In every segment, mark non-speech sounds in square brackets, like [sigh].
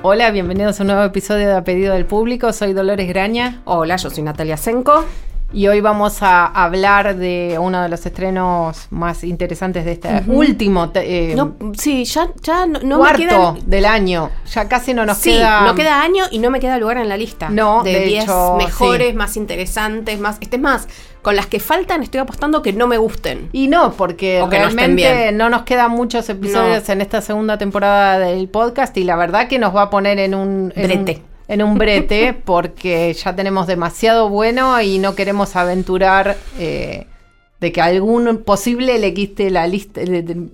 Hola, bienvenidos a un nuevo episodio de A Pedido del Público. Soy Dolores Graña. Hola, yo soy Natalia Senko. Y hoy vamos a hablar de uno de los estrenos más interesantes de este último. Eh, no, sí, ya, ya no, cuarto me queda, del año. Ya casi no nos sí, queda. No queda año y no me queda lugar en la lista. No, de 10 mejores, más interesantes, más. Este es más, con las que faltan estoy apostando que no me gusten. Y no, porque realmente no, nos quedan muchos episodios en esta segunda temporada del podcast y la verdad que nos va a poner en un. Brete en un brete porque ya tenemos demasiado bueno y no queremos aventurar eh, de que algún posible le quiste la lista,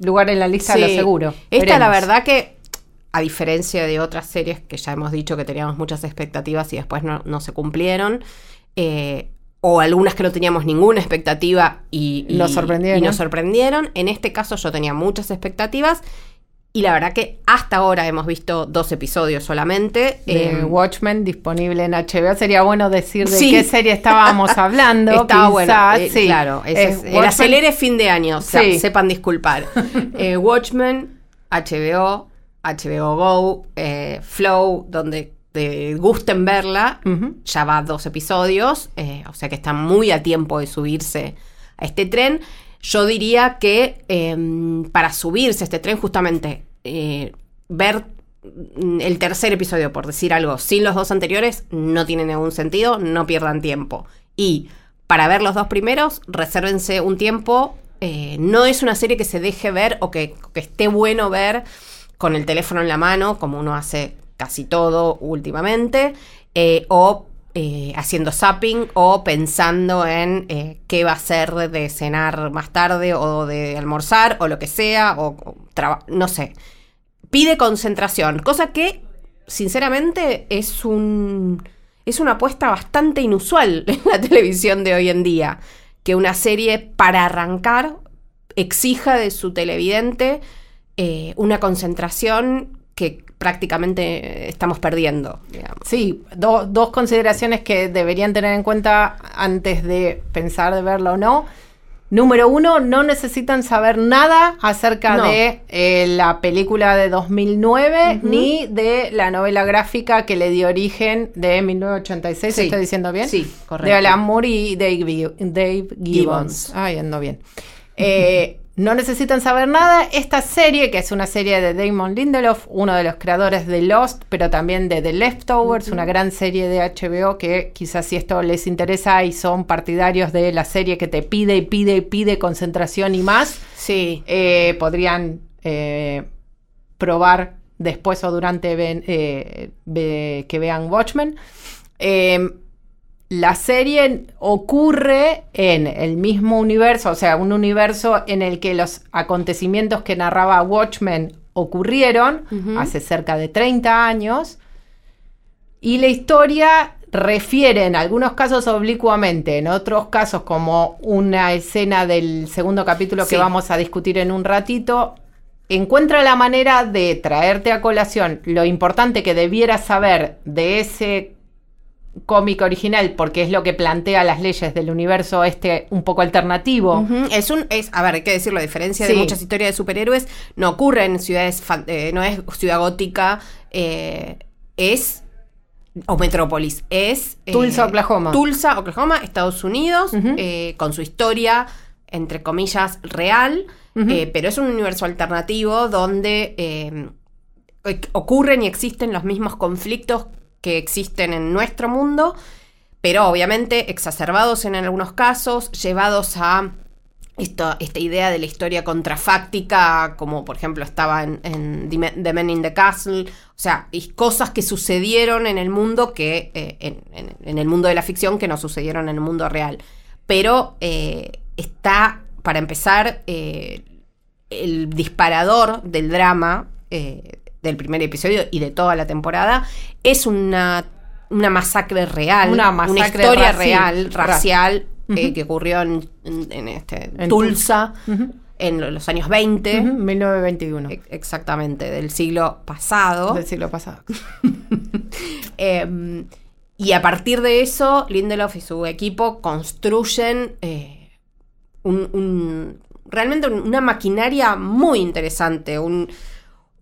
lugar en la lista, lo seguro. Esta la verdad que, a diferencia de otras series que ya hemos dicho que teníamos muchas expectativas y después no, se cumplieron, eh, o algunas que no teníamos ninguna expectativa y, nos sorprendieron. y nos sorprendieron, en este caso yo tenía muchas expectativas y la verdad que hasta ahora hemos visto dos episodios solamente. Eh, Watchmen disponible en HBO. Sería bueno decir de qué serie estábamos [laughs] hablando. Estaba bueno. Eh, claro, es, el acelere fin de año. sepan disculpar. [laughs] Eh, Watchmen, HBO, HBO Go, Flow, donde te gusten verla. Ya va dos episodios. o sea que está muy a tiempo de subirse a este tren. Yo diría que em, para subirse a este tren, justamente, eh, ver el tercer episodio, por decir algo, sin los dos anteriores, no tiene ningún sentido, no pierdan tiempo. Y para ver los dos primeros, resérvense un tiempo. Eh, no es una serie que se deje ver o que, esté bueno ver con el teléfono en la mano, como uno hace casi todo últimamente, eh, o eh, haciendo zapping o pensando en eh, qué va a ser de cenar más tarde o de almorzar o lo que sea, o, no sé. Pide concentración, cosa que sinceramente es un es una apuesta bastante inusual [laughs] en la televisión de hoy en día, que una serie para arrancar exija de su televidente eh, una concentración que prácticamente estamos perdiendo. Sí, dos consideraciones que deberían tener en cuenta antes de pensar de verlo o no. Número uno, no necesitan saber nada acerca de eh, la película de 2009 ni de la novela gráfica que le dio origen de 1986. ¿Estoy diciendo bien? Sí, correcto. De Alan Moore y Dave, Dave Gibbons. Ay, ando bien. Eh, no necesitan saber nada. Esta serie, que es una serie de Damon Lindelof, uno de los creadores de Lost, pero también de The Leftovers, una gran serie de HBO que quizás si esto les interesa y son partidarios de la serie que te pide y pide y pide concentración y más, sí. Eh, podrían eh, probar después o durante eh, que vean Watchmen la serie ocurre en el mismo universo, o sea, un universo en el que los acontecimientos que narraba Watchmen ocurrieron hace cerca de 30 años. Y la historia refiere en algunos casos oblicuamente, en otros casos como una escena del segundo capítulo que vamos a discutir en un ratito, encuentra la manera de traerte a colación lo importante que debieras saber de ese cómic original porque es lo que plantea las leyes del universo este un poco alternativo. Es un, es, a ver, hay que decirlo, a diferencia de muchas historias de superhéroes, no ocurre en ciudades, eh, no es ciudad gótica, eh, es o Metrópolis, es eh, Tulsa, Oklahoma. Tulsa, Oklahoma, Estados Unidos, con su historia, entre comillas, real, pero es un universo alternativo donde ocurren y existen los mismos conflictos que existen en nuestro mundo, pero obviamente exacerbados en algunos casos, llevados a esta, idea de la historia contrafáctica, como por ejemplo estaba en, The Men in the Castle, o sea, y cosas que sucedieron en el mundo que, eh, en, el mundo de la ficción que no sucedieron en el mundo real. Pero eh, está, para empezar, eh, el disparador del drama del primer episodio y de toda la temporada, es una una masacre real, una, historia real, racial, eh, que ocurrió en, este, Tulsa. En los años 20. 1921. exactamente, del siglo pasado. Del siglo pasado. [laughs] Em, y a partir de eso, Lindelof y su equipo construyen eh, un, realmente una maquinaria muy interesante,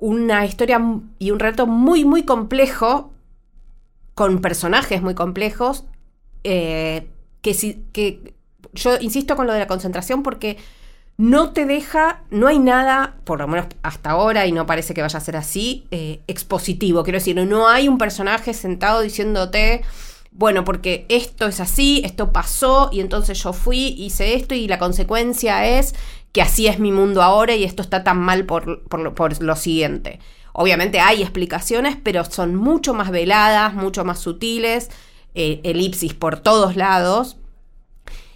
una historia y un reto muy, muy complejo, con personajes muy complejos, eh, que, si, que yo insisto con lo de la concentración porque no te deja, no hay nada, por lo menos hasta ahora, y no parece que vaya a ser así, eh, expositivo. Quiero decir, no hay un personaje sentado diciéndote, bueno, porque esto es así, esto pasó, y entonces yo fui, hice esto, y la consecuencia es que así es mi mundo ahora y esto está tan mal por, por, lo siguiente. Obviamente hay explicaciones, pero son mucho más veladas, mucho más sutiles, eh, elipsis por todos lados.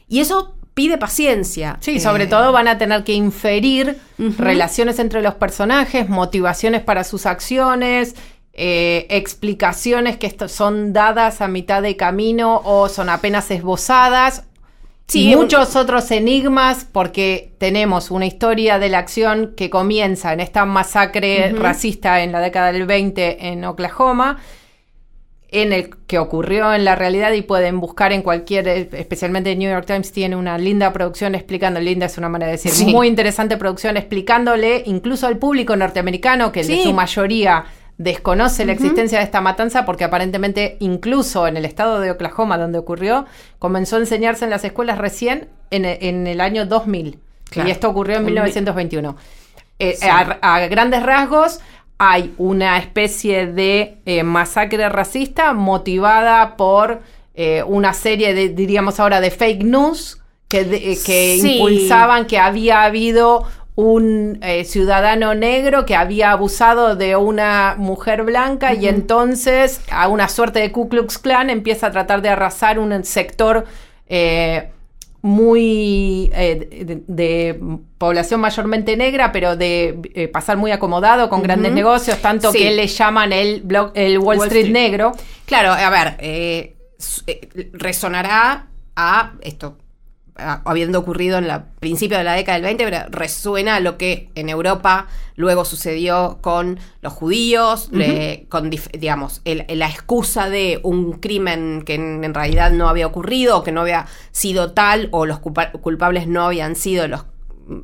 Y eso pide paciencia. Sí, sobre eh, todo van a tener que inferir relaciones entre los personajes, motivaciones para sus acciones, eh, explicaciones que son dadas a mitad de camino o son apenas esbozadas. Sí, muchos otros enigmas porque tenemos una historia de la acción que comienza en esta masacre racista en la década del 20 en Oklahoma en el que ocurrió en la realidad y pueden buscar en cualquier, especialmente New York Times tiene una linda producción explicando, linda es una manera de decir, muy interesante producción explicándole incluso al público norteamericano que en su mayoría desconoce la existencia de esta matanza porque aparentemente incluso en el estado de Oklahoma donde ocurrió, comenzó a enseñarse en las escuelas recién en, el año 2000. Y esto ocurrió en 1921. Eh, a, grandes rasgos, hay una especie de eh, masacre racista motivada por eh, una serie de, diríamos ahora, de fake news que, que impulsaban que había habido un ciudadano negro que había abusado de una mujer blanca y entonces a una suerte de Ku Klux Klan empieza a tratar de arrasar un sector muy eh, de, población mayormente negra, pero de eh, pasar muy acomodado con grandes negocios, tanto que le llaman el, el Wall, Street, negro. Claro, a ver, eh, resonará a esto, habiendo ocurrido en el principio de la década del 20, pero resuena a lo que en Europa luego sucedió con los judíos, con, digamos, la excusa de un crimen que en, realidad no había ocurrido o que no había sido tal o los culpables no habían sido los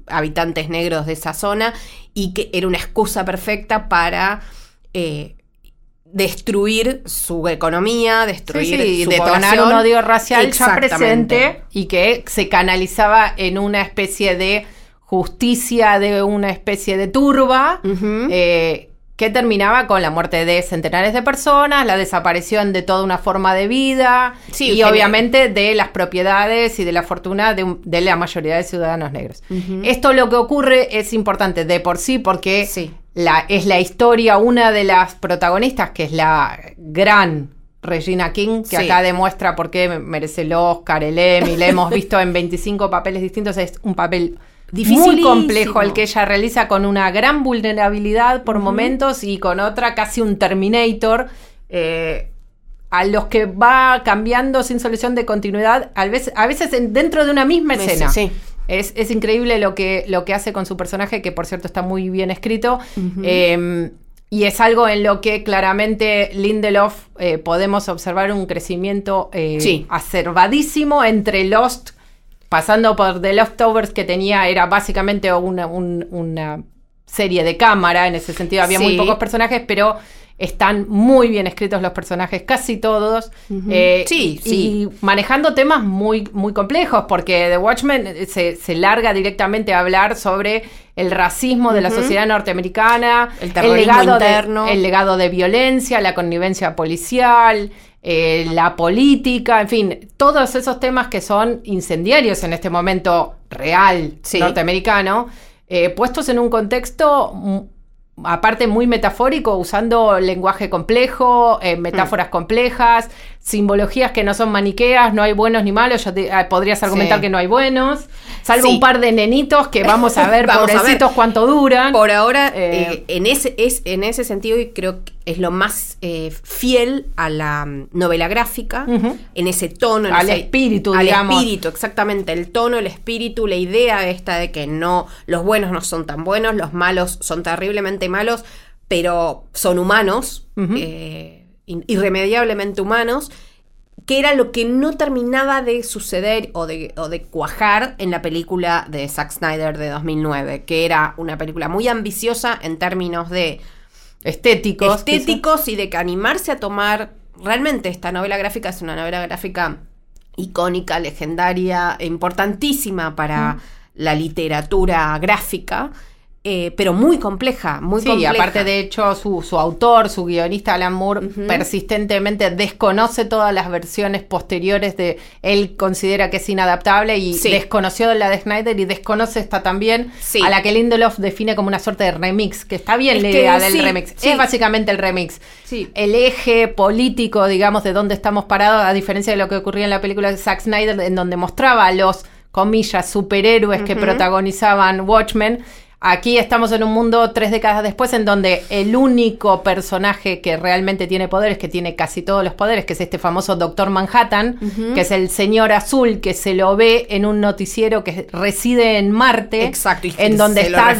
habitantes negros de esa zona y que era una excusa perfecta para eh, destruir su economía, destruir sí, detonar un odio racial ya presente y que se canalizaba en una especie de justicia de una especie de turba eh, que terminaba con la muerte de centenares de personas, la desaparición de toda una forma de vida y obviamente de las propiedades y de la fortuna de, la mayoría de ciudadanos negros. Esto lo que ocurre es importante de por sí porque la, es la historia, una de las protagonistas, que es la gran Regina King, que acá demuestra por qué merece el Oscar, el Emmy, la hemos visto en 25 papeles distintos, es un papel muy complejo el que ella realiza con una gran vulnerabilidad por momentos y con otra casi un Terminator. Eh, a los que va cambiando sin solución de continuidad, a veces, a veces dentro de una misma escena. Sí. Es, increíble lo que, lo que hace con su personaje, que por cierto está muy bien escrito. Em, y es algo en lo que claramente Lindelof eh, podemos observar un crecimiento eh, acervadísimo entre Lost, pasando por The Leftovers, que tenía, era básicamente una, una serie de cámara, en ese sentido había muy pocos personajes, pero están muy bien escritos los personajes, casi todos. Eh, sí, sí. Y manejando temas muy, muy complejos, porque The Watchmen eh, se, larga directamente a hablar sobre el racismo de la sociedad norteamericana, el, legado interno. De, el legado de violencia, la connivencia policial. Eh, la política, en fin, todos esos temas que son incendiarios en este momento real norteamericano, puestos en un contexto aparte muy metafórico, usando lenguaje complejo, eh, metáforas complejas, simbologías que no son maniqueas, no hay buenos ni malos, yo te, ah, podrías argumentar que no hay buenos, salvo un par de nenitos que vamos a ver, [laughs] pobrecitos, cuánto duran. Por ahora, eh, eh, en, ese, es, en ese sentido, y creo que es lo más eh, fiel a la mm, novela gráfica, en ese tono. al espíritu, al espíritu, exactamente, el tono, el espíritu, la idea esta de que no, los buenos no son tan buenos, los malos son terriblemente malos, pero son humanos irremediablemente humanos, que era lo que no terminaba de suceder o de, de, cuajar en la película de Zack Snyder de 2009, que era una película muy ambiciosa en términos de estéticos. Estéticos y de que animarse a tomar, realmente esta novela gráfica es una novela gráfica icónica, legendaria, importantísima para la literatura gráfica eh, pero muy compleja, muy sí, aparte de hecho su, su, autor, su guionista Alan Moore, persistentemente desconoce todas las versiones posteriores de él considera que es inadaptable y desconoció la de Snyder y desconoce esta también, a la que Lindelof define como una suerte de remix, que está bien la idea del remix, es básicamente el remix. El eje político, digamos, de dónde estamos parados, a diferencia de lo que ocurría en la película de Zack Snyder, en donde mostraba a los comillas, superhéroes que protagonizaban Watchmen, Aquí estamos en un mundo tres décadas después en donde el único personaje que realmente tiene poderes, que tiene casi todos los poderes, que es este famoso Doctor Manhattan, que es el señor azul que se lo ve en un noticiero que reside en Marte, Exacto, en donde está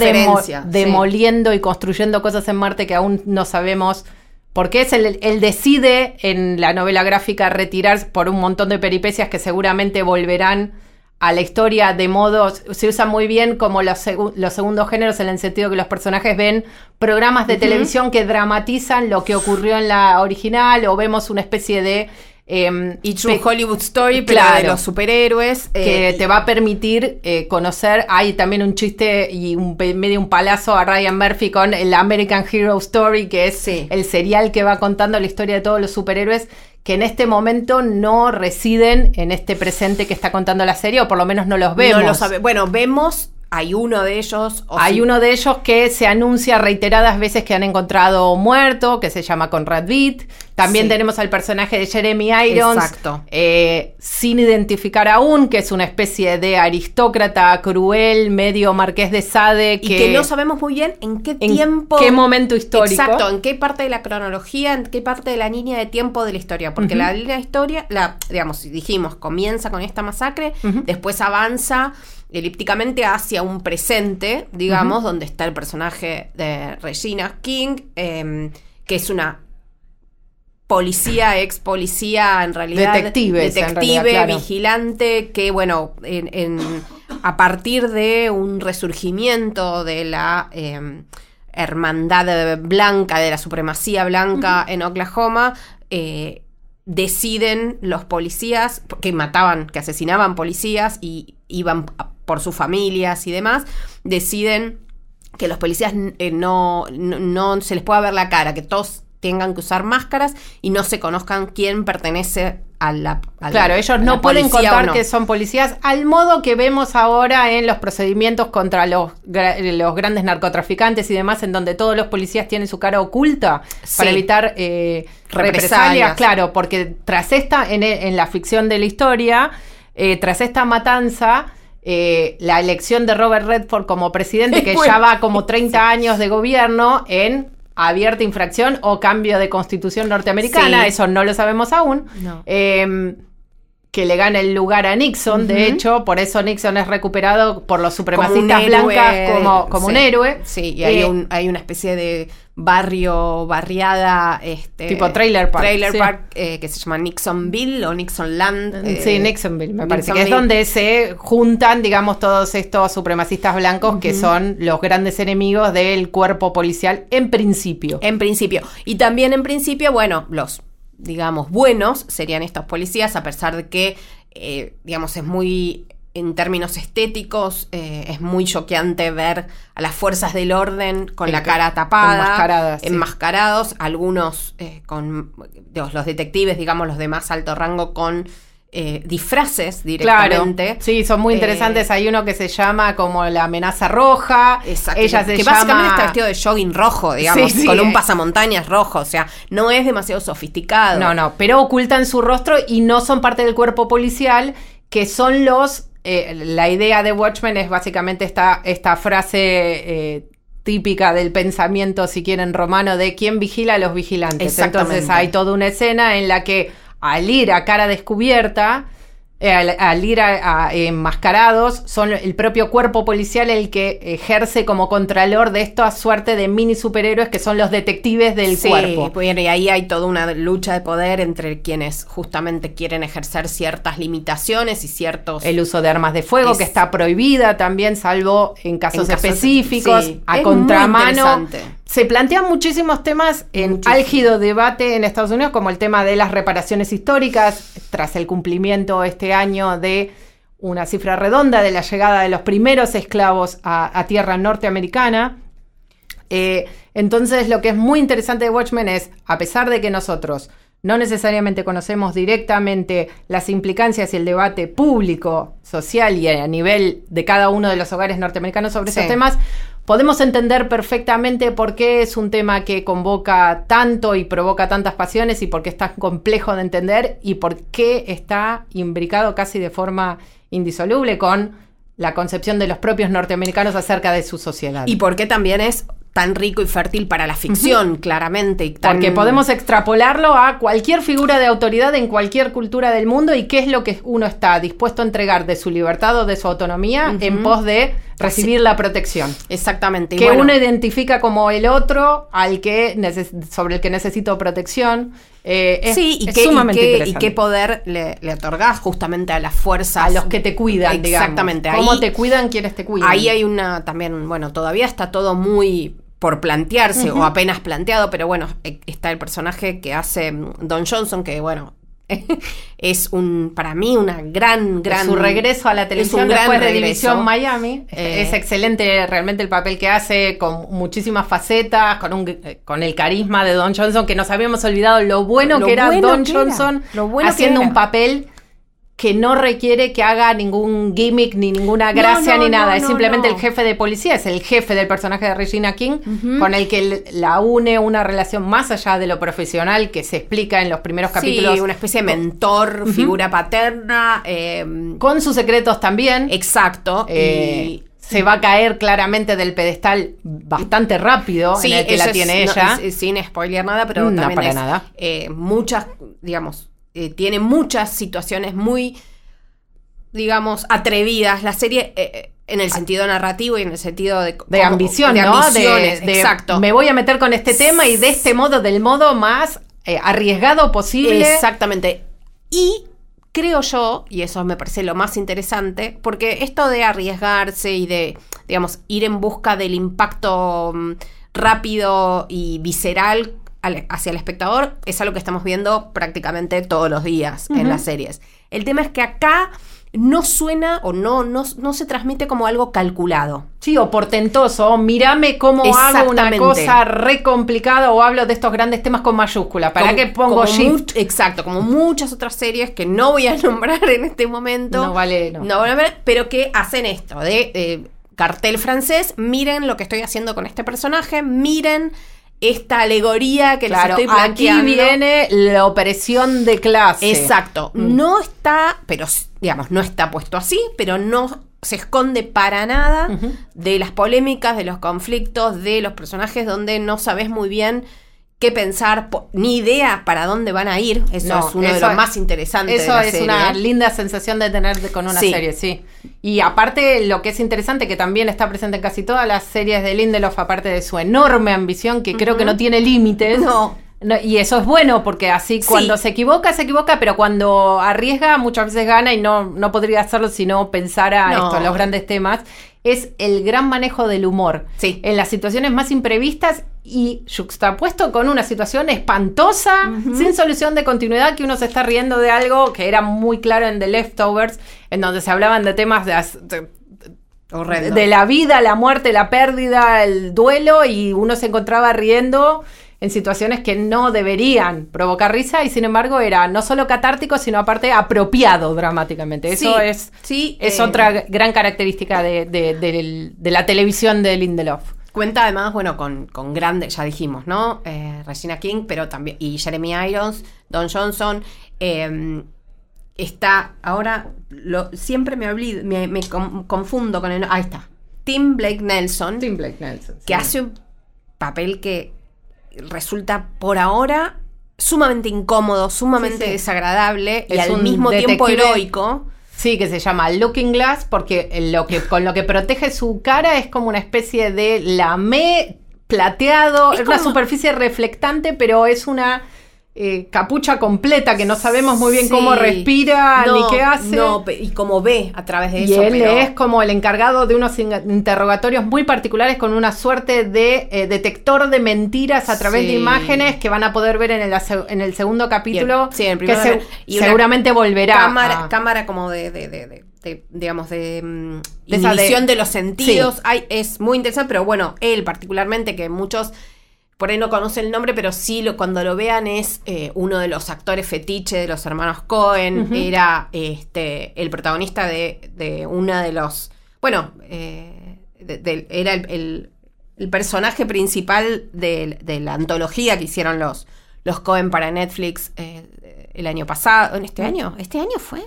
demoliendo y construyendo cosas en Marte que aún no sabemos. Porque es el, él decide en la novela gráfica retirarse por un montón de peripecias que seguramente volverán a la historia de modos, se usa muy bien como los, los, segundos géneros en el sentido que los personajes ven programas de televisión que dramatizan lo que ocurrió en la original o vemos una especie de... Eh, Hollywood Story, pero de los superhéroes. Que eh, te va a permitir eh, conocer. Hay también un chiste y un, medio un palazo a Ryan Murphy con el American Hero Story, que es el serial que va contando la historia de todos los superhéroes que en este momento no residen en este presente que está contando la serie, o por lo menos no los vemos. No lo sabe. Bueno, vemos hay uno de ellos. hay uno de ellos que se anuncia reiteradas veces que han encontrado muerto, que se llama Conrad Beat. También tenemos al personaje de Jeremy Irons. Exacto. Eh, sin identificar aún, que es una especie de aristócrata cruel, medio marqués de Sade. Que, y que no sabemos muy bien en qué tiempo. qué momento histórico. Exacto, en qué parte de la cronología, en qué parte de la línea de tiempo de la historia. Porque la línea de historia, la, digamos, dijimos, comienza con esta masacre, después avanza elípticamente hacia un presente, digamos, donde está el personaje de Regina King, em, que es una policía, ex policía, en realidad. Detective. Detective, vigilante, que, bueno, a partir de un resurgimiento de la em, hermandad blanca, de la supremacía blanca en Oklahoma, eh, deciden los policías, que mataban, que asesinaban policías y iban por sus familias y demás, deciden que los policías eh, no, no, se les pueda ver la cara, que todos tengan que usar máscaras y no se conozcan quién pertenece a la. claro, ellos no pueden contar que son policías, al modo que vemos ahora en los procedimientos contra los, los grandes narcotraficantes y demás, en donde todos los policías tienen su cara oculta para evitar eh, represalias. Claro, porque tras esta, en, en la ficción de la historia, eh, tras esta matanza, eh, la elección de Robert Redford como presidente, [laughs] que ya va como 30 años de gobierno, en abierta infracción o cambio de constitución norteamericana, eso no lo sabemos aún. Em, que le gana el lugar a Nixon, de hecho, por eso Nixon es recuperado por los supremacistas blancas como, como un héroe. Sí, y hay, eh, un, hay una especie de barrio, barriada, este, tipo trailer park, trailer park eh, que se llama Nixonville o Nixonland. Eh, sí, Nixonville, me parece que es donde se juntan, digamos, todos estos supremacistas blancos que son los grandes enemigos del cuerpo policial en principio. En principio. Y también en principio, bueno, los digamos, buenos serían estos policías, a pesar de que, eh, digamos, es muy, en términos estéticos, eh, es muy choqueante ver a las fuerzas del orden con la cara tapada, enmascarados, algunos eh, con los detectives, digamos, los de más alto rango con eh, disfraces directamente. Claro. Sí, son muy interesantes. Hay uno que se llama como la amenaza roja. Exacto. Ella se que básicamente está vestido de jogging rojo, digamos, con un pasamontañas rojo. O sea, no es demasiado sofisticado. No, no, pero ocultan su rostro y no son parte del cuerpo policial, que son los. la idea de Watchmen es básicamente esta, esta frase típica del pensamiento, si quieren, romano, de quién vigila a los vigilantes. Entonces hay toda una escena en la que al ir a cara descubierta, eh, al, ir a, enmascarados, son el propio cuerpo policial el que ejerce como contralor de esta suerte de mini superhéroes que son los detectives del sí, cuerpo. Pues, y ahí hay toda una lucha de poder entre quienes justamente quieren ejercer ciertas limitaciones y ciertos... El uso de armas de fuego, que está prohibida también, salvo en casos, específicos, a contramano se plantean muchísimos temas en álgido debate en Estados Unidos, como el tema de las reparaciones históricas, tras el cumplimiento este año de una cifra redonda de la llegada de los primeros esclavos a, tierra norteamericana. Eh, entonces, lo que es muy interesante de Watchmen es, a pesar de que nosotros no necesariamente conocemos directamente las implicancias y el debate público, social y a nivel de cada uno de los hogares norteamericanos sobre esos temas, podemos entender perfectamente por qué es un tema que convoca tanto y provoca tantas pasiones y por qué es tan complejo de entender y por qué está imbricado casi de forma indisoluble con la concepción de los propios norteamericanos acerca de su sociedad. Y por qué también es tan rico y fértil para la ficción, claramente. Y Porque podemos extrapolarlo a cualquier figura de autoridad en cualquier cultura del mundo y qué es lo que uno está dispuesto a entregar de su libertad o de su autonomía en pos de recibir la protección. Exactamente. que uno identifica como el otro al que sobre el que necesito protección. Eh, sí, y, qué, y, qué, poder le, le, otorgás justamente a las fuerzas. A los que te cuidan, Exactamente. ¿Cómo te cuidan quienes te cuidan? Ahí hay una también, bueno, todavía está todo muy por plantearse o apenas planteado, pero bueno, e, está el personaje que hace mm, Don Johnson, que bueno, [laughs] es un para mí una gran gran su regreso a la televisión después de División Miami eh, es excelente realmente el papel que hace con muchísimas facetas con un con el carisma de Don Johnson que nos habíamos olvidado lo bueno que era Don Johnson haciendo un papel que no requiere que haga ningún gimmick ni ninguna gracia ni nada. es simplemente el jefe de policía, es el jefe del personaje de Regina King, con el que la une una relación más allá de lo profesional que se explica en los primeros capítulos. una especie de mentor, figura paterna. Em, con sus secretos también. Exacto. Eh, se va a caer claramente del pedestal bastante rápido en el que la tiene ella. sin spoiler nada, pero no, también para nada. Eh, muchas, digamos, eh, tiene muchas situaciones muy, digamos, atrevidas. La serie, eh, eh, en el sentido narrativo y en el sentido de, de ambición, de ¿no? de, exacto. Me voy a meter con este tema y de este modo, del modo más arriesgado posible. Exactamente. Y creo yo, y eso me parece lo más interesante, porque esto de arriesgarse y de, digamos, ir en busca del impacto mm, rápido y visceral hacia el espectador es algo que estamos viendo prácticamente todos los días en las series. El tema es que acá no suena o no, no, no, se transmite como algo calculado. Sí, o portentoso, o mírame cómo hago una cosa re complicada o hablo de estos grandes temas con mayúscula. ¿Para qué pongo shift? exacto, como muchas otras series que no voy a [laughs] nombrar en este momento. No vale, no. No a ver, pero que hacen esto de cartel francés, miren lo que estoy haciendo con este personaje, miren esta alegoría que claro, les estoy planteando. Aquí viene la opresión de clase. Exacto. Mm. No está, pero digamos, no está puesto así, pero no se esconde para nada de las polémicas, de los conflictos, de los personajes donde no sabes muy bien qué pensar, ni idea para dónde van a ir. Eso es uno de los más interesantes. Eso es una linda sensación de tener con una serie, sí. Y aparte, lo que es interesante, que también está presente en casi todas las series de Lindelof, aparte de su enorme ambición, que creo que no tiene límites. No. y eso es bueno, porque así cuando se equivoca, se equivoca, pero cuando arriesga, muchas veces gana y no, no podría hacerlo si no pensara esto, en los grandes temas es el gran manejo del humor. Sí. En las situaciones más imprevistas y juxtapuesto con una situación espantosa, sin solución de continuidad, que uno se está riendo de algo que era muy claro en The Leftovers, en donde se hablaban de temas de, de, la vida, la muerte, la pérdida, el duelo, y uno se encontraba riendo en situaciones que no deberían provocar risa y sin embargo era no solo catártico, sino aparte apropiado dramáticamente. Eso es, sí, es eh, otra gran característica de, la televisión de Lindelof. Cuenta además, bueno, con, con grandes, ya dijimos, ¿no? Eh, Regina King, pero también, y Jeremy Irons, Don Johnson. Em, está, ahora, lo, siempre me, olvido, me, confundo con el... Ahí está. Tim Blake Nelson. Tim Blake Nelson. Que hace un papel que resulta por ahora sumamente incómodo, sumamente desagradable y al mismo tiempo heroico. Sí, que se llama Looking Glass porque lo que, con lo que protege su cara es como una especie de lamé plateado, es, una superficie reflectante, pero es una eh, capucha completa que no sabemos muy bien cómo respira ni qué hace. No, y cómo ve a través de eso. Y él es como el encargado de unos interrogatorios muy particulares con una suerte de eh, detector de mentiras a través de imágenes que van a poder ver en el, en el segundo capítulo. Sí, en el que y seguramente volverá. Cámara, cámara como de, digamos, de, mm, de de, los sentidos. es muy interesante, pero bueno, él particularmente, que muchos por ahí no conoce el nombre, pero sí lo, cuando lo vean es eh, uno de los actores fetiche de los hermanos Cohen. Era este, el protagonista de, de una de los. Bueno, eh, era el, personaje principal de, la antología que hicieron los, los Cohen para Netflix eh, el año pasado. ¿En este año? ¿Este año fue?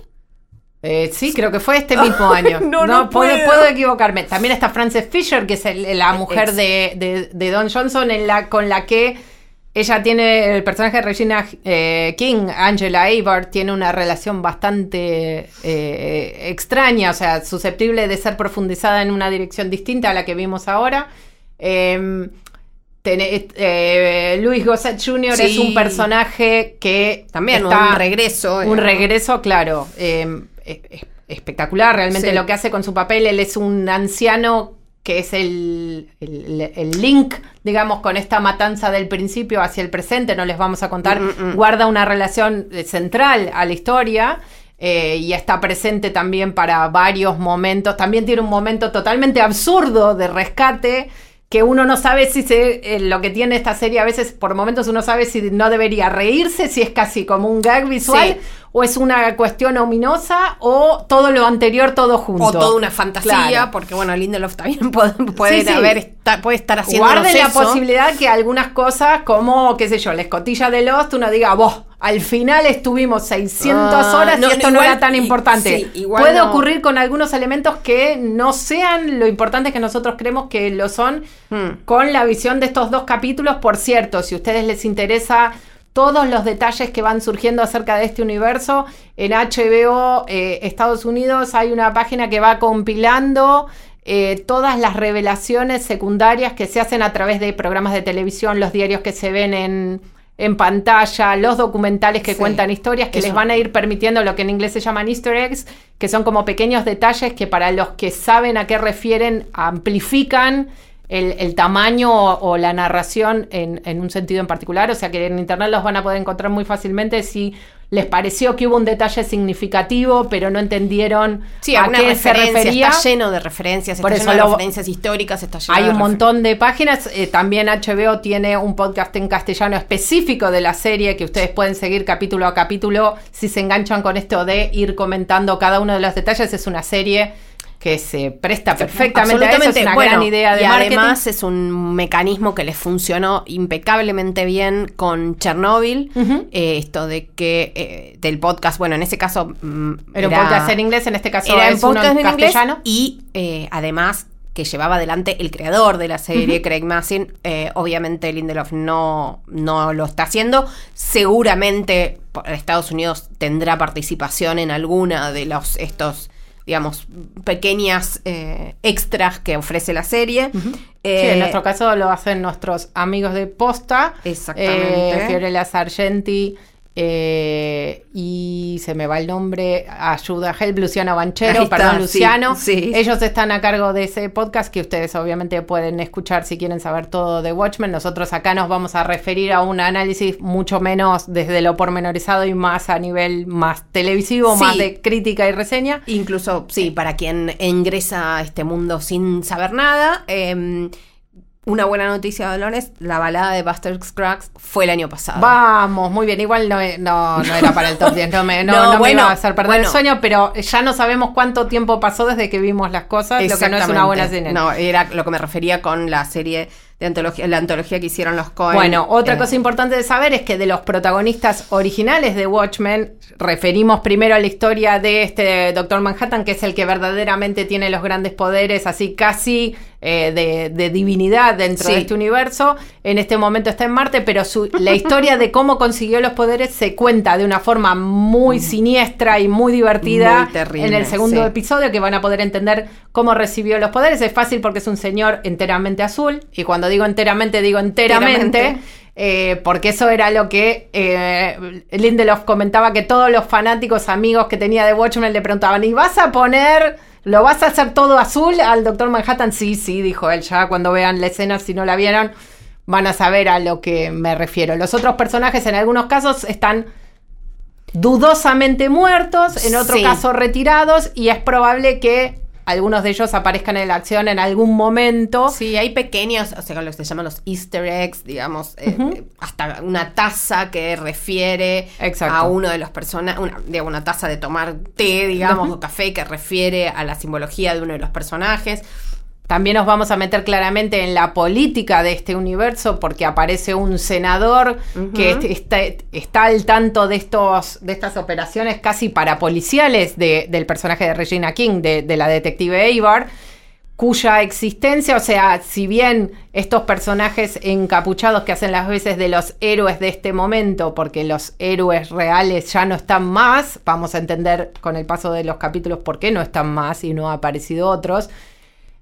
Eh, sí, creo que fue este [laughs] mismo año. no, puedo. equivocarme. También está Frances Fisher, que es la mujer de, Don Johnson, en la, con la que ella tiene el personaje de Regina eh, King, Angela Avard, tiene una relación bastante eh, extraña, o sea, susceptible de ser profundizada en una dirección distinta a la que vimos ahora. Em, Luis Gossett Jr. es un personaje que también está, un regreso. Un regreso, claro. Em, espectacular realmente lo que hace con su papel. Él es un anciano que es el, link, digamos, con esta matanza del principio hacia el presente, no les vamos a contar, mm, mm, mm. guarda una relación eh, central a la historia. Eh, y está presente también para varios momentos. También tiene un momento totalmente absurdo de rescate que uno no sabe si se, eh, lo que tiene esta serie a veces por momentos uno sabe si no debería reírse, si es casi como un gag visual o es una cuestión ominosa o todo lo anterior todo junto. O toda una fantasía, porque bueno, Lindelof también [laughs] puede, puede haber puede estar haciendo Guarde la posibilidad que algunas cosas como, qué sé yo, la escotilla de Lost uno diga, vos, al final estuvimos 600 ah, horas y esto no, era tan importante. Puede ocurrir con algunos elementos que no sean lo importantes que nosotros creemos que lo son hmm. con la visión de estos dos capítulos. Por cierto, si a ustedes les interesa todos los detalles que van surgiendo acerca de este universo. En HBO eh, Estados Unidos hay una página que va compilando eh, todas las revelaciones secundarias que se hacen a través de programas de televisión, los diarios que se ven en, pantalla, los documentales que cuentan historias que les van a ir permitiendo lo que en inglés se llaman easter eggs, que son como pequeños detalles que para los que saben a qué refieren amplifican el, tamaño o, la narración en, un sentido en particular. O sea que en internet los van a poder encontrar muy fácilmente si les pareció que hubo un detalle significativo, pero no entendieron a qué se refería. Está lleno de referencias, Por eso de referencias históricas, está lleno Hay un montón de páginas. Eh, también HBO tiene un podcast en castellano específico de la serie que ustedes pueden seguir capítulo a capítulo si se enganchan con esto de ir comentando cada uno de los detalles. Es una serie que se presta perfectamente a eso, es una gran idea de y además es un mecanismo que les funcionó impecablemente bien con Chernobyl, eh, esto de que eh, del podcast, bueno, en ese caso mm, era, un podcast en inglés, en este caso era es podcast en castellano y eh, además que llevaba adelante el creador de la serie, Craig Massin. obviamente Lindelof no, no lo está haciendo. Seguramente Estados Unidos tendrá participación en alguna de los estos digamos, pequeñas eh, extras que ofrece la serie. Eh, sí, en nuestro caso lo hacen nuestros amigos de Posta. Exactamente. Eh, Fiorella Sargenti eh, y se me va el nombre, ayuda Help, Luciano Banchero, perdón, Luciano. Ellos están a cargo de ese podcast que ustedes obviamente pueden escuchar si quieren saber todo de Watchmen. Nosotros acá nos vamos a referir a un análisis mucho menos desde lo pormenorizado y más a nivel más televisivo, más de crítica y reseña. Incluso, sí, para quien ingresa a este mundo sin saber nada. Eh, una buena noticia, Dolores, la balada de Buster Scruggs fue el año pasado. Vamos, muy bien. Igual no, no, era para el top 10, no me, no, [laughs] me iba a hacer perder el sueño, pero ya no sabemos cuánto tiempo pasó desde que vimos las cosas, lo que no es una buena cine. No, era lo que me refería con la serie de antología, la antología que hicieron los Coen. Bueno, otra eh, cosa importante de saber es que de los protagonistas originales de Watchmen, referimos primero a la historia de este Doctor Manhattan, que es el que verdaderamente tiene los grandes poderes, así casi eh, de, divinidad dentro de este universo. En este momento está en Marte, pero la historia de cómo consiguió los poderes se cuenta de una forma muy mm. siniestra y muy divertida en el segundo episodio, que van a poder entender cómo recibió los poderes. Es fácil porque es un señor enteramente azul, y cuando digo enteramente, digo enteramente. Eh, porque eso era lo que eh, Lindelof comentaba que todos los fanáticos amigos que tenía de Watchmen le preguntaban, ¿y vas a poner ¿Lo vas a hacer todo azul al Doctor Manhattan? Sí, sí, dijo él. Ya cuando vean la escena, si no la vieron, van a saber a lo que me refiero. Los otros personajes en algunos casos están dudosamente muertos, en otro caso retirados, y es probable que algunos de ellos aparezcan en la acción en algún momento. Sí, hay pequeños, o sea, lo que se llaman los easter eggs, digamos, eh, hasta una taza que refiere a uno de los personajes, una, una taza de tomar té, digamos, o café que refiere a la simbología de uno de los personajes. También nos vamos a meter claramente en la política de este universo porque aparece un senador que está, al tanto de, estos, de estas operaciones casi parapoliciales de, del personaje de Regina King, de, la detective Avar, cuya existencia, o sea, si bien estos personajes encapuchados que hacen las veces de los héroes de este momento, porque los héroes reales ya no están más, vamos a entender con el paso de los capítulos por qué no están más y no han aparecido otros,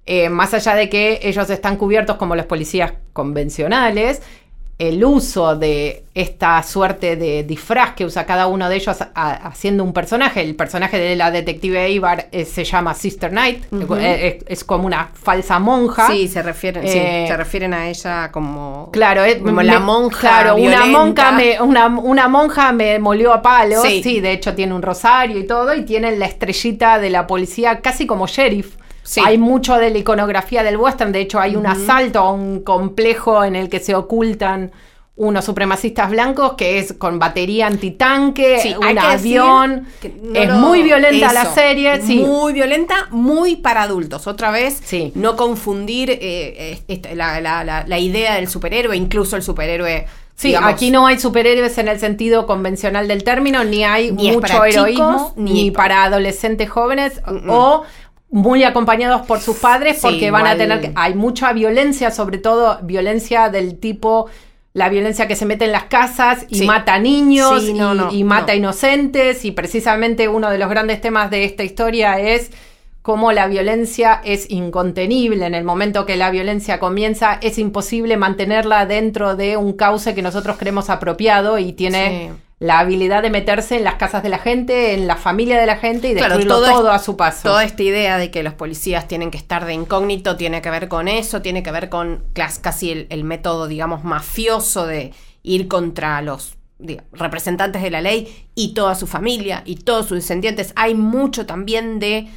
eh, más allá de que ellos están cubiertos como los policías convencionales, el uso de esta suerte de disfraz que usa cada uno de ellos haciendo un personaje. El personaje de la detective Ibar eh, se llama Sister Knight, eh, es, como una falsa monja. Sí, se refieren, se refieren a ella como, claro, como la monja. Claro, una monja, me, una, monja me molió a palos. Sí. sí, de hecho tiene un rosario y todo, y tiene la estrellita de la policía casi como sheriff. Hay mucho de la iconografía del western, de hecho hay un asalto a un complejo en el que se ocultan unos supremacistas blancos que es con batería antitanque, un avión. es muy violenta la serie. Muy violenta, muy para adultos. Otra vez, no confundir eh, este, la, idea del superhéroe, incluso el superhéroe. Sí, aquí no hay superhéroes en el sentido convencional del término, ni hay mucho heroísmo, ni, para adolescentes jóvenes, o muy acompañados por sus padres porque van a tener hay mucha violencia, sobre todo violencia del tipo la violencia que se mete en las casas y mata niños y, mata inocentes. Y precisamente uno de los grandes temas de esta historia es cómo la violencia es incontenible. En el momento que la violencia comienza, es imposible mantenerla dentro de un cauce que nosotros creemos apropiado y tiene la habilidad de meterse en las casas de la gente, en la familia de la gente y destruirlo todo, a su paso. Toda esta idea de que los policías tienen que estar de incógnito tiene que ver con eso, tiene que ver con casi el, método, digamos, mafioso de ir contra los representantes de la ley y toda su familia y todos sus descendientes. Hay mucho también de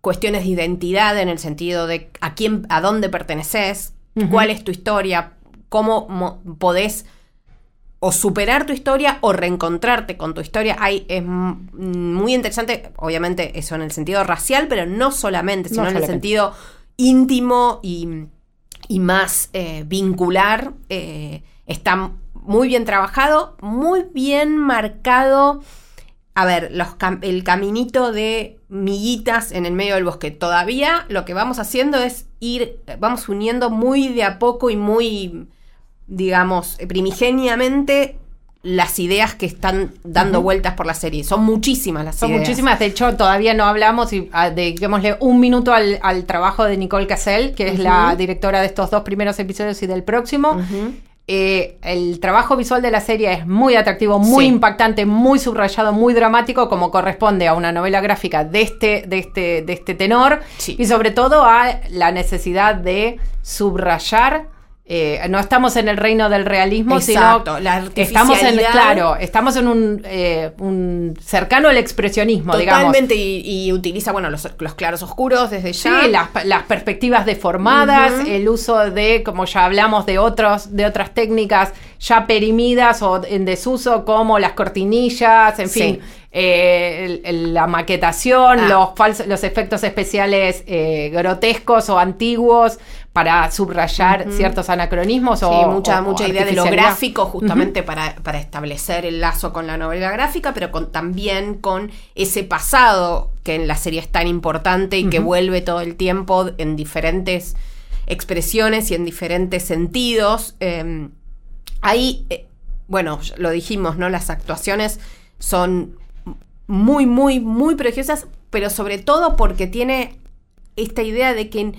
cuestiones de identidad en el sentido de a quién, a dónde perteneces, cuál es tu historia, cómo podés o superar tu historia o reencontrarte con tu historia. Hay, es muy interesante, obviamente eso en el sentido racial, pero no solamente, sino en el sentido íntimo y, más eh, vincular. Eh, está muy bien trabajado, muy bien marcado. A ver, los, el caminito de miguitas en el medio del bosque. Todavía lo que vamos haciendo es ir, vamos uniendo muy de a poco y muy digamos, primigeniamente las ideas que están dando vueltas por la serie. Son muchísimas las Son ideas. Son muchísimas. De hecho, todavía no hablamos y ah, dediquémosle un minuto al, trabajo de Nicole Cassell, que es la directora de estos dos primeros episodios y del próximo. Eh, el trabajo visual de la serie es muy atractivo, muy impactante, muy subrayado, muy dramático, como corresponde a una novela gráfica de este, de este, de este tenor. Y sobre todo a la necesidad de subrayar eh, no estamos en el reino del realismo, sino estamos en claro, estamos en un, eh, cercano al expresionismo, Totalmente, y, utiliza bueno los, claros oscuros desde ya. Sí, las, perspectivas deformadas, el uso de, como ya hablamos, de otros, de otras técnicas ya perimidas o en desuso, como las cortinillas, en fin. Eh, la maquetación, ah. los, falsos, los efectos especiales grotescos o antiguos, para subrayar ciertos anacronismos o mucha, mucha idea de lo gráfico justamente para, establecer el lazo con la novela gráfica, pero con, también con ese pasado que en la serie es tan importante y que vuelve todo el tiempo en diferentes expresiones y en diferentes sentidos. Em, ahí, eh, bueno, lo dijimos, ¿no? Las actuaciones son muy, muy, muy preciosas, pero sobre todo porque tiene esta idea de que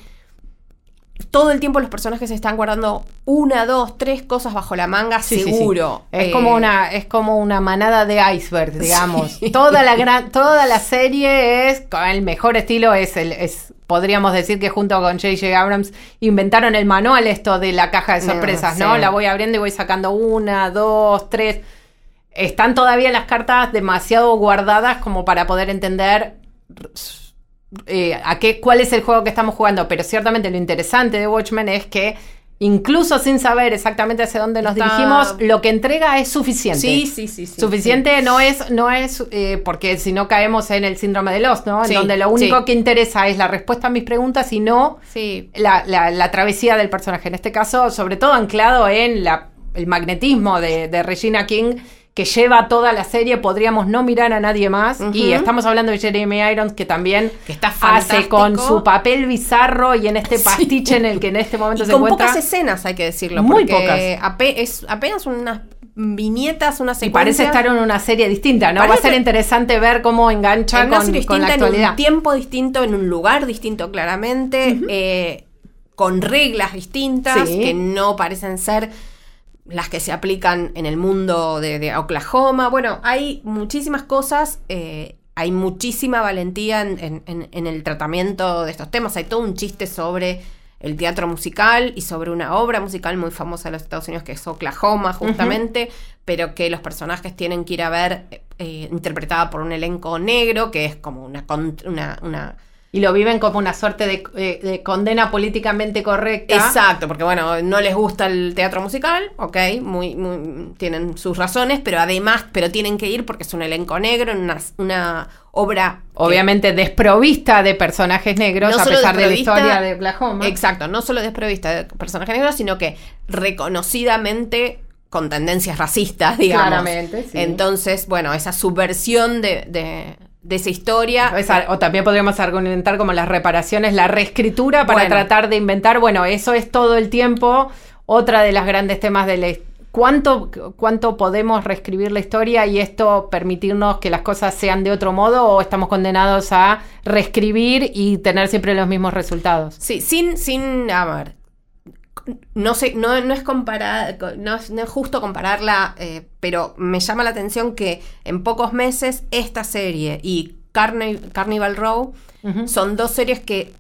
todo el tiempo los personajes están guardando una, dos, tres cosas bajo la manga, seguro. Es como eh, una, es como una manada de iceberg, [laughs] digamos. Toda la gran, toda la serie es, el mejor estilo es el, es, podríamos decir que junto con J.J. Abrams inventaron el manual esto de la caja de sorpresas, ¿no? La voy abriendo y voy sacando una, dos, tres. Están todavía las cartas demasiado guardadas como para poder entender eh, a qué, cuál es el juego que estamos jugando, pero ciertamente lo interesante de Watchmen es que incluso sin saber exactamente hacia dónde nos dirigimos, lo que entrega es suficiente. Sí, sí, sí. suficiente no es, no es eh, porque si no caemos en el síndrome de Lost, ¿no? En donde lo único que interesa es la respuesta a mis preguntas y no la, la, travesía del personaje. En este caso, sobre todo anclado en la, el magnetismo de, de Regina King que lleva toda la serie, podríamos no mirar a nadie más. Y estamos hablando de Jeremy Irons, que también hace con su papel bizarro y en este pastiche en el que en este momento se encuentra. Con pocas escenas, hay que decirlo. Muy pocas. es apenas unas viñetas, una secuencia. Y parece estar en una serie distinta, ¿no? Va a ser interesante ver cómo engancha con, con, la actualidad. En un tiempo distinto, en un lugar distinto, claramente, eh, con reglas distintas que no parecen ser las que se aplican en el mundo de, Oklahoma. Bueno, hay muchísimas cosas, eh, hay muchísima valentía en, el tratamiento de estos temas. Hay todo un chiste sobre el teatro musical y sobre una obra musical muy famosa de los Estados Unidos que es Oklahoma, justamente, pero que los personajes tienen que ir a ver eh, interpretada por un elenco negro, que es como una, una y lo viven como una suerte eh, de, condena políticamente correcta. Exacto, porque bueno, no les gusta el teatro musical, ok, muy, muy, tienen sus razones, pero además, pero tienen que ir porque es un elenco negro, en una, una obra... Obviamente desprovista de personajes negros, a pesar de la historia de Oklahoma. Exacto, no solo desprovista de personajes negros, sino que reconocidamente con tendencias racistas, digamos. Claramente, sí. Entonces, bueno, esa subversión de de esa historia. O, también podríamos argumentar como las reparaciones, la reescritura para tratar de inventar, bueno, eso es todo el tiempo otra de las grandes temas de la ¿Cuánto, ¿Cuánto podemos reescribir la historia y esto permitirnos que las cosas sean de otro modo o estamos condenados a reescribir y tener siempre los mismos resultados? Sí, sin, sin, a ver, no sé, no, no es comparar, no es, justo compararla, eh, pero me llama la atención que en pocos meses esta serie y Carnival Row son dos series que,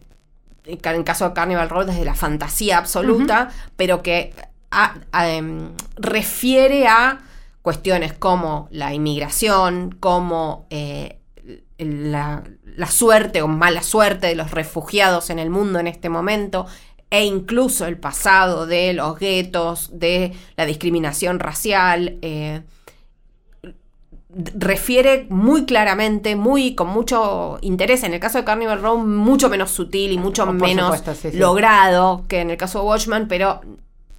en el caso de Carnival Row, desde la fantasía absoluta, pero que em, refiere a cuestiones como la inmigración, como eh, la, la, suerte o mala suerte de los refugiados en el mundo en este momento, e incluso el pasado de los guetos, de la discriminación racial, eh, refiere muy claramente, muy con mucho interés, en el caso de Carnival Row, mucho menos sutil y mucho menos logrado que en el caso de Watchman, pero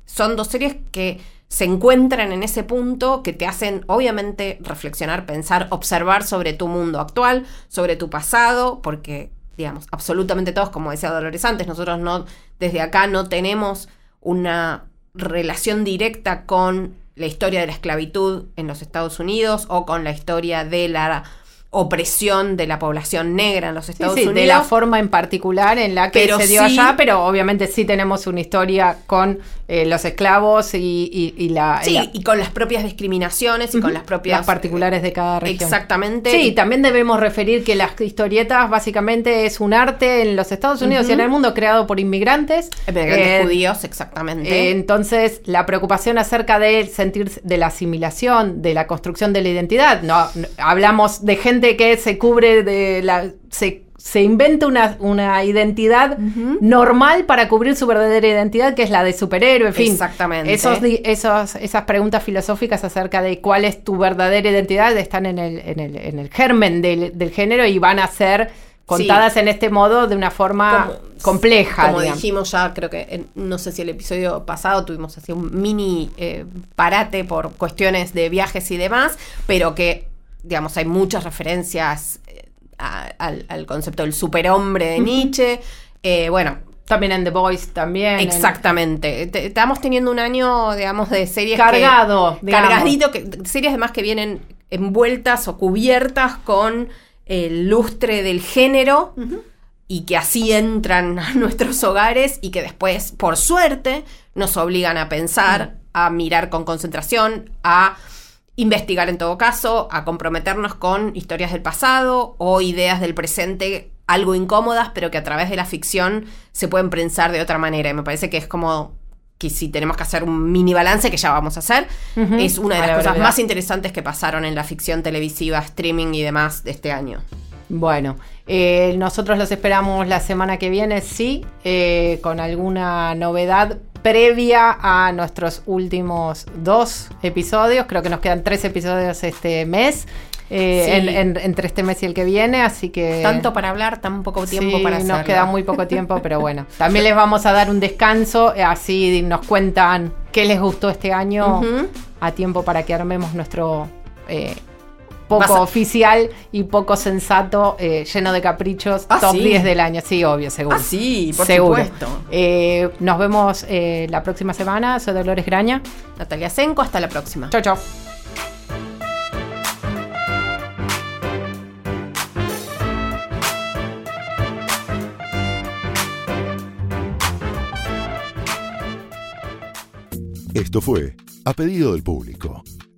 son dos series que se encuentran en ese punto que te hacen obviamente reflexionar, pensar, observar sobre tu mundo actual, sobre tu pasado, porque digamos, absolutamente todos, como decía Dolores antes, nosotros no, desde acá no tenemos una relación directa con la historia de la esclavitud en los Estados Unidos o con la historia de la opresión de la población negra en los Estados Unidos. De la forma en particular en la que se dio allá, pero obviamente sí tenemos una historia con eh, los esclavos y, la... Sí, y con las propias discriminaciones y con las propias... Las particulares de cada región. Exactamente. Sí, también debemos referir que las historietas básicamente es un arte en los Estados Unidos y en el mundo creado por inmigrantes. Inmigrantes eh, judíos, exactamente. Eh, entonces, la preocupación acerca del sentir de la asimilación, de la construcción de la identidad, no hablamos de gente que se cubre de la... Se, se inventa una, una identidad normal para cubrir su verdadera identidad, que es la de superhéroe, en fin. Exactamente. Esos, esos, esas preguntas filosóficas acerca de cuál es tu verdadera identidad están en el, en el, en el germen del, del género y van a ser contadas en este modo de una forma compleja. Como dijimos ya, creo que no sé si el episodio pasado tuvimos así un mini eh, parate por cuestiones de viajes y demás, pero que digamos, hay muchas referencias eh, al, concepto del superhombre de Nietzsche. Eh, bueno, también en The Voice, también. Exactamente. Estamos teniendo un año, digamos, de series. Cargado. cargadito, que, series además que vienen envueltas o cubiertas con el lustre del género y que así entran a [laughs] nuestros hogares y que después, por suerte, nos obligan a pensar, a mirar con concentración, a investigar en todo caso, a comprometernos con historias del pasado o ideas del presente algo incómodas, pero que a través de la ficción se pueden pensar de otra manera. Y me parece que es como que si tenemos que hacer un mini balance, que ya vamos a hacer, es una de las cosas más interesantes que pasaron en la ficción televisiva, streaming y demás de este año. Bueno, eh, nosotros los esperamos la semana que viene, sí, eh, con alguna novedad previa a nuestros últimos dos episodios. Creo que nos quedan tres episodios este mes. Eh, entre este mes y el que viene, así que... Tanto para hablar, tan poco tiempo para hacerlo. nos queda muy poco tiempo, pero bueno. También les vamos a dar un descanso, eh, así nos cuentan qué les gustó este año a tiempo para que armemos nuestro eh, poco oficial y poco sensato, eh, lleno de caprichos, ah, top 10 del año. Sí, obvio, seguro. Ah, sí, por supuesto. Eh, nos vemos eh, la próxima semana. Soy Dolores Graña. Natalia Senco, hasta la próxima. Chao, chao. Esto fue A Pedido del Público